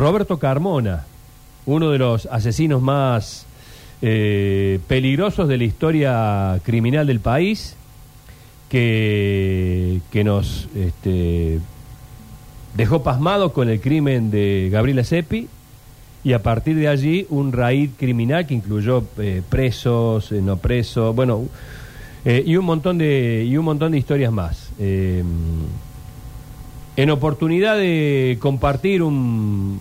Roberto Carmona, uno de los asesinos más eh, peligrosos de la historia criminal del país, que, nos este, dejó pasmados con el crimen de Gabriela Seppi y a partir de allí un raíz criminal que incluyó eh, presos, eh, no presos, bueno, y un montón de y un montón de historias más. En oportunidad de compartir un,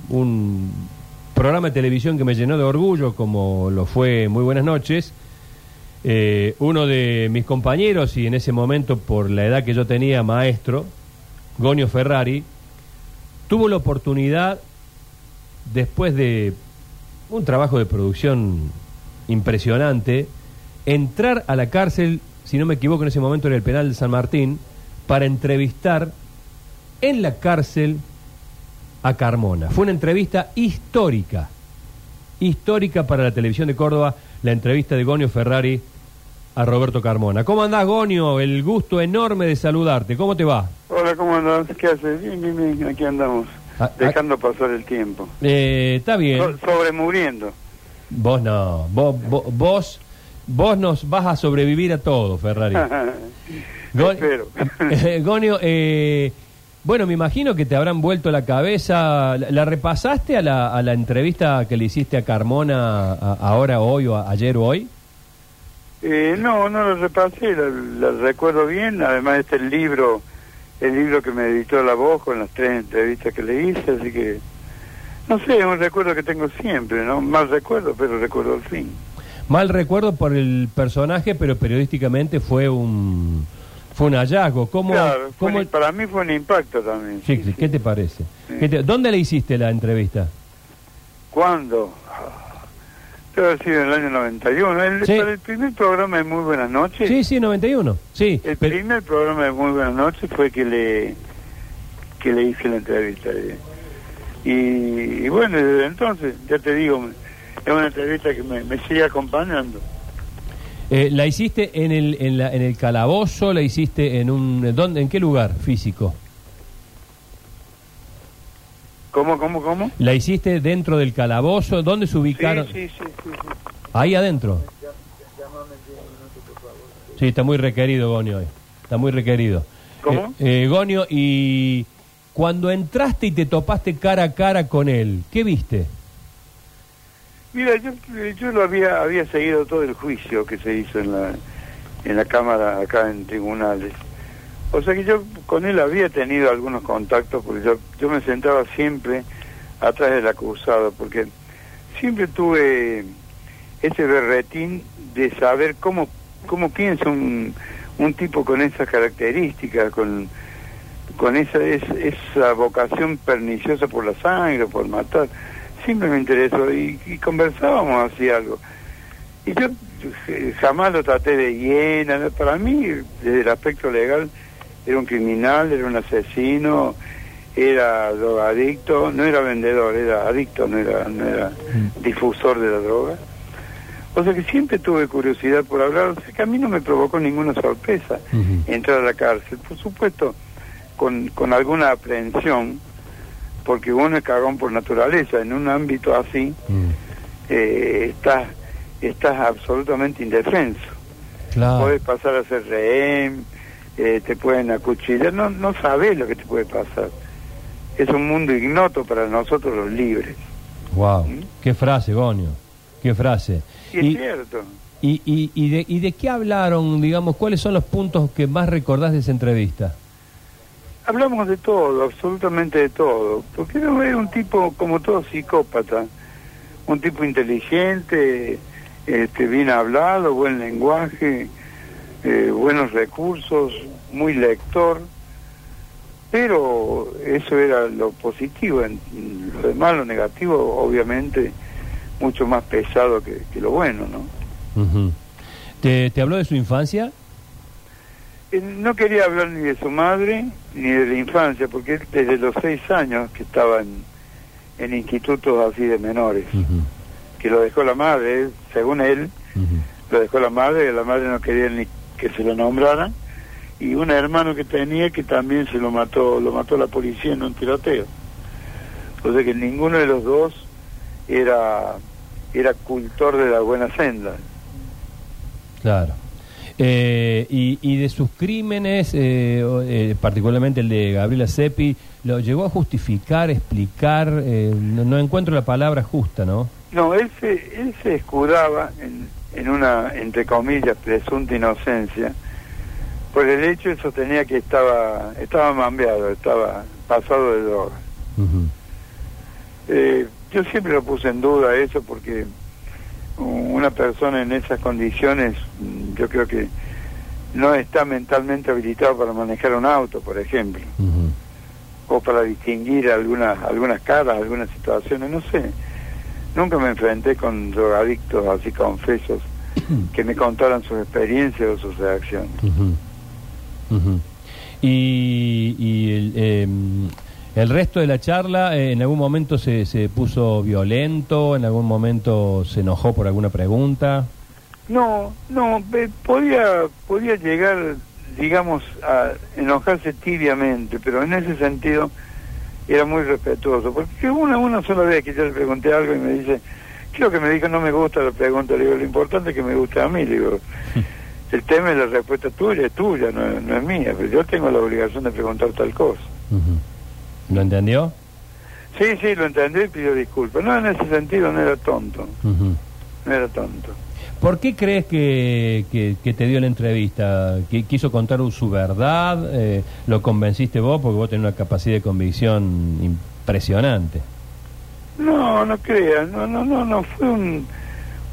programa de televisión que me llenó de orgullo, como lo fue Muy Buenas noches, eh, uno de mis compañeros y en ese momento por la edad que yo tenía maestro, Gonio Ferrari, tuvo la oportunidad después de un trabajo de producción impresionante, entrar a la cárcel, si no me equivoco en ese momento era el penal de San Martín, para entrevistar en la cárcel a Carmona. Fue una entrevista histórica, histórica para la televisión de Córdoba, la entrevista de Gonio Ferrari a Roberto Carmona. ¿Cómo andás, Gonio? El gusto enorme de saludarte. ¿Cómo te va? Hola, ¿cómo andás? ¿Qué haces? Bien, bien, bien, aquí andamos, Ah, dejando pasar el tiempo. Eh, está bien. So- sobremuriendo. Vos no, vos, vos, vos, vos nos vas a sobrevivir a todo, Ferrari. Gon- Espero. Gonio, eh, bueno, me imagino que te habrán vuelto la cabeza. ¿La, la repasaste a la, a la entrevista que le hiciste a Carmona a- ahora, hoy, o a- ayer o hoy? Eh, no, no lo repasé, lo, lo recuerdo bien. Además, este es el libro, el libro que me editó la voz con las tres entrevistas que le hice, así que. No sé, es un recuerdo que tengo siempre, ¿no? Mal recuerdo, pero recuerdo al fin. Mal recuerdo por el personaje, pero periodísticamente fue un fue un hallazgo. ¿Cómo, claro, fue cómo- un- para mí fue un impacto también. Sí, sí. ¿Qué te parece? ¿Qué te- ¿Dónde le hiciste la entrevista? ¿Cuándo? Debe haber sido en el año 91. El, Sí. El primer programa de Muy Buenas Noches. Sí, sí, 91. Sí, El pero- primer programa de Muy Buenas Noches fue que le que le hice la entrevista. Y, y bueno, desde entonces, ya te digo, es una entrevista que me, me sigue acompañando. Eh, ¿La hiciste en el, en, la- en el calabozo? ¿La hiciste en un... ¿dónde, ¿En qué lugar físico? ¿Cómo, cómo, cómo? ¿La hiciste dentro del calabozo? ¿Dónde se Sí, ubicaron? sí, sí, sí, sí. Ahí adentro. Sí, está muy requerido Gonio hoy. Está muy requerido. ¿Cómo? Eh, eh, Gonio, y cuando entraste y te topaste cara a cara con él, ¿qué viste? Mira, yo, yo lo había había seguido todo el juicio que se hizo en la en la cámara acá en tribunales. O sea que yo con él había tenido algunos contactos porque yo yo me sentaba siempre atrás del acusado porque siempre tuve ese berretín de saber cómo cómo piensa un, un tipo con esas características, con con esa es- esa vocación perniciosa por la sangre, por matar siempre me interesó y, y conversábamos así algo. Y yo eh, jamás lo traté de hiena, ¿no? para mí, desde el aspecto legal, era un criminal, era un asesino, era drogadicto, no era vendedor, era adicto, no era, no era difusor de la droga. O sea que siempre tuve curiosidad por hablar, o sea que a mí no me provocó ninguna sorpresa entrar a la cárcel. Por supuesto, con, con alguna aprehensión, porque uno es cagón por naturaleza, en un ámbito así, Mm, eh, estás, estás absolutamente indefenso. Claro. Puedes pasar a ser rehén, eh, te pueden acuchillar, no, no sabes lo que te puede pasar. Es un mundo ignoto para nosotros los libres. Wow. ¿Mm? Qué frase, Gonio. Qué frase. Y es cierto. y, y, y de, ¿Y de qué hablaron, digamos, cuáles son los puntos que más recordás de esa entrevista? Hablamos de todo, absolutamente de todo, porque no era un tipo como todo psicópata, un tipo inteligente, este, bien hablado, buen lenguaje, eh, buenos recursos, muy lector, pero eso era lo positivo, lo demás, lo negativo, obviamente, mucho más pesado que, que lo bueno, ¿no? ¿Te, ¿Te habló de su infancia? Eh, No quería hablar ni de su madre ni de la infancia, porque él desde los seis años que estaba en, en institutos así de menores, que lo dejó la madre, según él, lo dejó la madre, la madre no quería ni que se lo nombraran, y un hermano que tenía que también se lo mató, lo mató la policía en un tiroteo. O sea que ninguno de los dos era, era cultor de la buena senda. Claro. Eh, y, y de sus crímenes, eh, eh, particularmente el de Gabriela Seppi, ¿lo llegó a justificar, explicar? Eh, no, no encuentro la palabra justa, ¿no? No, él se, él se escudaba en, en una, entre comillas, presunta inocencia, por el hecho de sostenía que estaba, estaba mambeado, estaba pasado de droga. Eh, yo siempre lo puse en duda eso porque una persona en esas condiciones yo creo que no está mentalmente habilitado para manejar un auto, por ejemplo, o para distinguir algunas algunas caras, algunas situaciones, no sé. Nunca me enfrenté con drogadictos así confesos que me contaran sus experiencias o sus reacciones. Y, y el, eh, el resto de la charla, eh, ¿en algún momento se, se puso violento? ¿En algún momento se enojó por alguna pregunta? No, no, pe- podía, podía llegar, digamos, a enojarse tibiamente, pero en ese sentido era muy respetuoso, porque una, una sola vez que yo le pregunté algo y me dice, creo que me dijo, no me gusta la pregunta, le digo, lo importante es que me guste a mí, le digo, el tema de la respuesta tuya es tuya, no, es- no es mía, pero yo tengo la obligación de preguntar tal cosa. Ujú. ¿Lo entendió? Sí, sí, lo entendí y pidió disculpas. No, en ese sentido no era tonto, no era tonto. ¿Por qué crees que, que- que te dio la entrevista? ¿Que ¿Quiso contar su verdad? Eh, ¿Lo convenciste vos? Porque vos tenés una capacidad de convicción impresionante. No, no creas, no, no, no, no, fue un,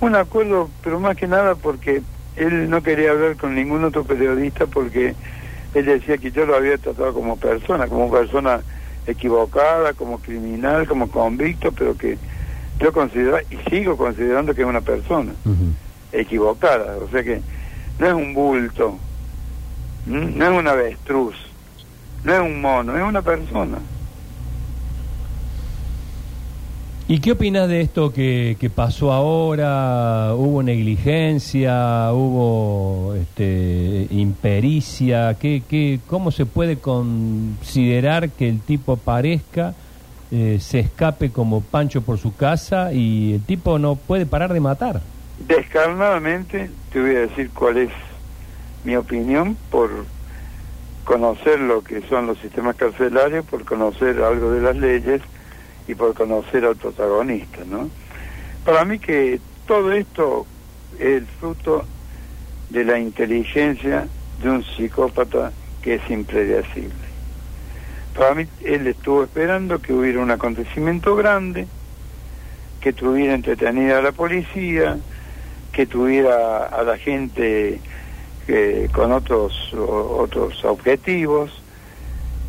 un acuerdo, pero más que nada porque él no quería hablar con ningún otro periodista porque él decía que yo lo había tratado como persona, como persona equivocada, como criminal, como convicto, pero que yo considero y sigo considerando que es una persona equivocada, o sea que no es un bulto, no es un avestruz, no es un mono, es una persona. ¿Y qué opinas de esto que, que pasó ahora? ¿Hubo negligencia? ¿Hubo este, impericia? ¿Qué, qué, ¿Cómo se puede considerar que el tipo aparezca, eh, se escape como Pancho por su casa y el tipo no puede parar de matar? Descarnadamente te voy a decir cuál es mi opinión por conocer lo que son los sistemas carcelarios, por conocer algo de las leyes y por conocer al protagonista, ¿no? Para mí que todo esto es el fruto de la inteligencia de un psicópata que es impredecible. Para mí él estuvo esperando que hubiera un acontecimiento grande, que tuviera entretenida a la policía, que tuviera a la gente eh, con otros otros objetivos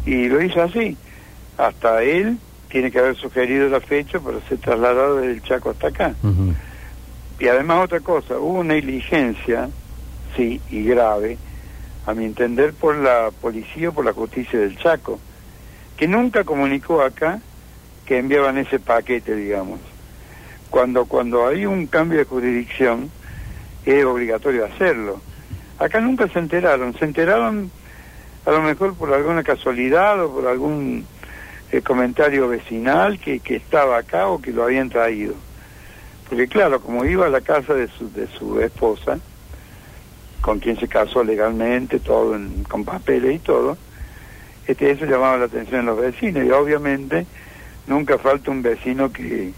y lo hizo así. Hasta él tiene que haber sugerido la fecha para ser trasladado del Chaco hasta acá. Y además otra cosa, hubo una negligencia, sí, y grave, a mi entender, por la policía o por la justicia del Chaco, que nunca comunicó acá que enviaban ese paquete, digamos. Cuando, cuando hay un cambio de jurisdicción, es obligatorio hacerlo. Acá nunca se enteraron, se enteraron a lo mejor por alguna casualidad o por algún eh, comentario vecinal que, que estaba acá o que lo habían traído. Porque claro, como iba a la casa de su, de su esposa, con quien se casó legalmente, todo en- con papeles y todo, este, eso llamaba la atención de los vecinos y obviamente nunca falta un vecino que,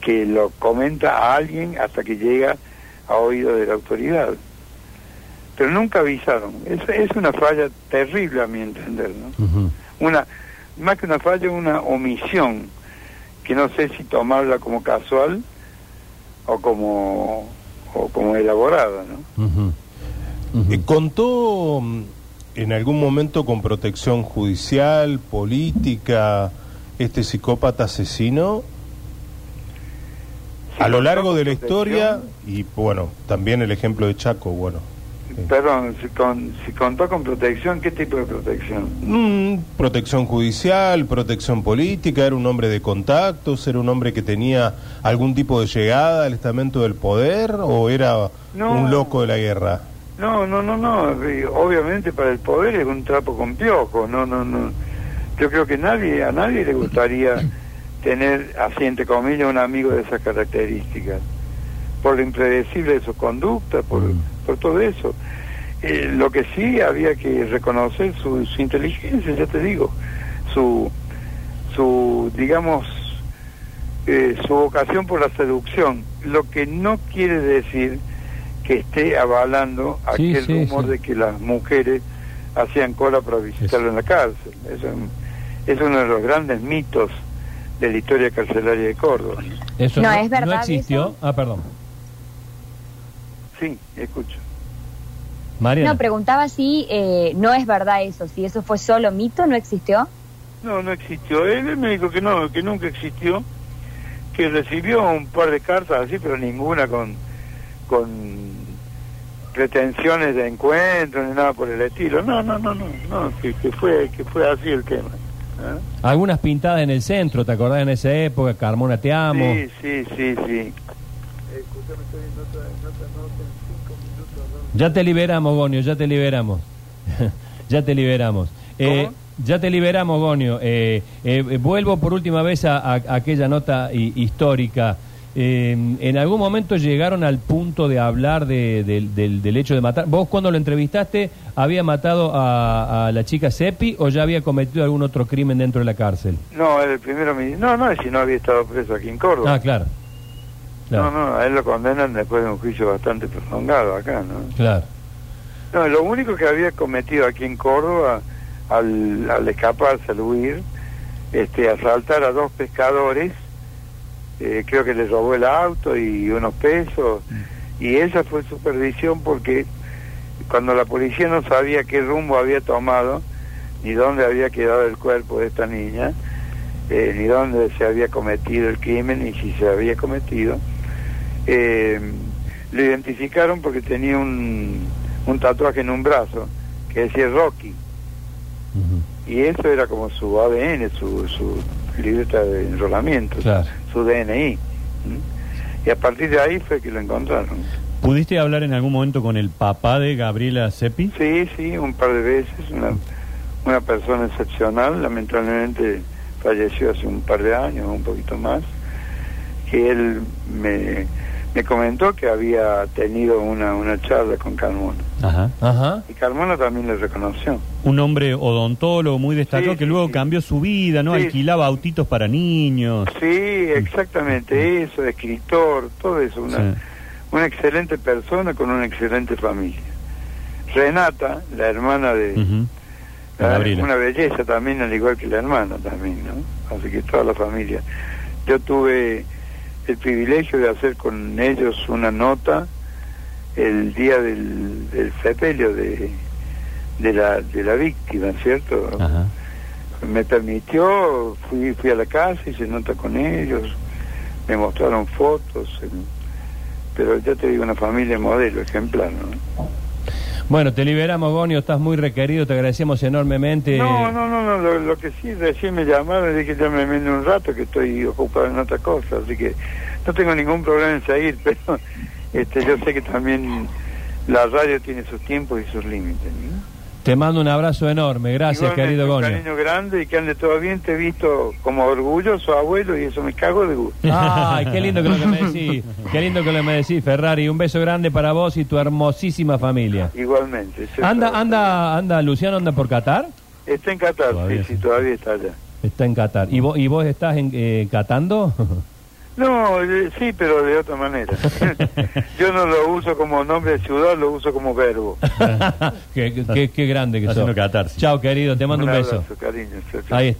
que lo comenta a alguien hasta que llega a oído de la autoridad. Pero nunca avisaron. Es, es una falla terrible a mi entender, ¿no? Una, más que una falla, una omisión, que no sé si tomarla como casual o como, o como elaborada, ¿no? Eh, ¿Contó mm, en algún momento con protección judicial, política, este psicópata asesino? Si A lo largo de la historia, y bueno, también el ejemplo de Chaco, bueno. Perdón, si, con, si contó con protección, ¿qué tipo de protección? Mm, protección judicial, protección política, era un hombre de contactos, era un hombre que tenía algún tipo de llegada al estamento del poder o era No. un loco de la guerra. No, no, no, no. Obviamente para el poder es un trapo con piojo. No, no, no. Yo creo que nadie a nadie le gustaría tener, así entre comillas, un amigo de esas características. Por lo impredecible de su conducta, por, Mm. por todo eso. Eh, lo que sí había que reconocer su, su inteligencia, ya te digo, su, su digamos, eh, su vocación por la seducción, lo que no quiere decir que esté avalando Sí, aquel sí, rumor sí. de que las mujeres hacían cola para visitarlo en la cárcel. Eso es uno de los grandes mitos de la historia carcelaria de Córdoba. Eso No, ¿es verdad No existió. eso? Ah, perdón. Sí, escucho. Mariana. No, preguntaba si eh, no es verdad eso, si eso fue solo mito, no existió. No, no existió. Él me dijo que no, que nunca existió, que recibió un par de cartas así, pero ninguna con, con pretensiones de encuentro ni nada por el estilo. No, no, no, no, no que, que fue que fue así el tema. ¿Ah? Algunas pintadas en el centro, ¿te acordás en esa época? Carmona, te amo. Sí, sí, sí, sí. Ya te liberamos, Gonio, ya te liberamos. ya te liberamos. Eh, ya te liberamos, Gonio. Eh, eh, eh, vuelvo por última vez a, a- a aquella nota hi- histórica. Eh, ¿En algún momento llegaron al punto de hablar de- del- del, del hecho de matar? ¿Vos cuando lo entrevistaste había matado a, a la chica Seppi o ya había cometido algún otro crimen dentro de la cárcel? No, el primero me no, no, si no había estado preso aquí en Córdoba. Ah, claro. Claro, No, no, a él lo condenan después de un juicio bastante prolongado acá, ¿no? claro. No, lo único que había cometido aquí en Córdoba, al, al escaparse, al huir, este, asaltar a dos pescadores, eh, creo que les robó el auto y unos pesos, y esa fue supervisión porque cuando la policía no sabía qué rumbo había tomado, ni dónde había quedado el cuerpo de esta niña, eh, ni dónde se había cometido el crimen, ni si se había cometido, eh, lo identificaron porque tenía un, un tatuaje en un brazo que decía Rocky. Y eso era como su ADN, su, su libreta de enrolamiento, Claro. su DNI. Y a partir de ahí fue que lo encontraron. ¿Pudiste hablar en algún momento con el papá de Gabriela Seppi? Sí, sí, un par de veces. Una, una persona excepcional, lamentablemente falleció hace un par de años, un poquito más. Que él me, me comentó que había tenido una, una charla con Carmona. Ajá. Ajá. Y Carmona también le reconoció. Un hombre odontólogo muy destacado Sí, que sí, luego sí. cambió su vida, ¿no? Sí. Alquilaba autitos para niños. Sí, exactamente eso, escritor, todo eso, una, Sí. una excelente persona con una excelente familia. Renata, la hermana de la- una belleza también, al igual que la hermana también, ¿no? Así que toda la familia. Yo tuve el privilegio de hacer con ellos una nota el día del, del sepelio de, de, la, de la víctima, ¿cierto? Ajá. me permitió, fui, fui a la casa, hice nota con ellos, me mostraron fotos, pero ya te digo, una familia modelo, ejemplar, ¿no? Bueno, te liberamos, Gonio, estás muy requerido, te agradecemos enormemente. No, no, no, no, lo, que sí, recién me llamaron dije, ya me en un rato que estoy ocupado en otra cosa, así que no tengo ningún problema en seguir, pero este, yo sé que también la radio tiene sus tiempos y sus límites, ¿no? Te mando un abrazo enorme, gracias, Igualmente, querido un Gonio. cariño grande y que ande todo bien, te he visto como orgulloso abuelo y eso me cago de gusto. Ay, qué lindo que lo que me decís, qué lindo que lo que me decís, Ferrari. Un beso grande para vos y tu hermosísima familia. Igualmente. Anda, anda, anda, Luciano, anda por Qatar. Está en Qatar, Todavía sí, sí. todavía está allá. Está en Qatar. ¿Y vos, y vos estás en, eh, catando? No, eh, sí, pero de otra manera. Yo no lo uso como nombre de ciudad, lo uso como verbo. qué, qué- qué grande que sos. Haciendo catarsis. Chao, querido, te mando un, beso. abrazo, cariño. chao, chao. Ahí está.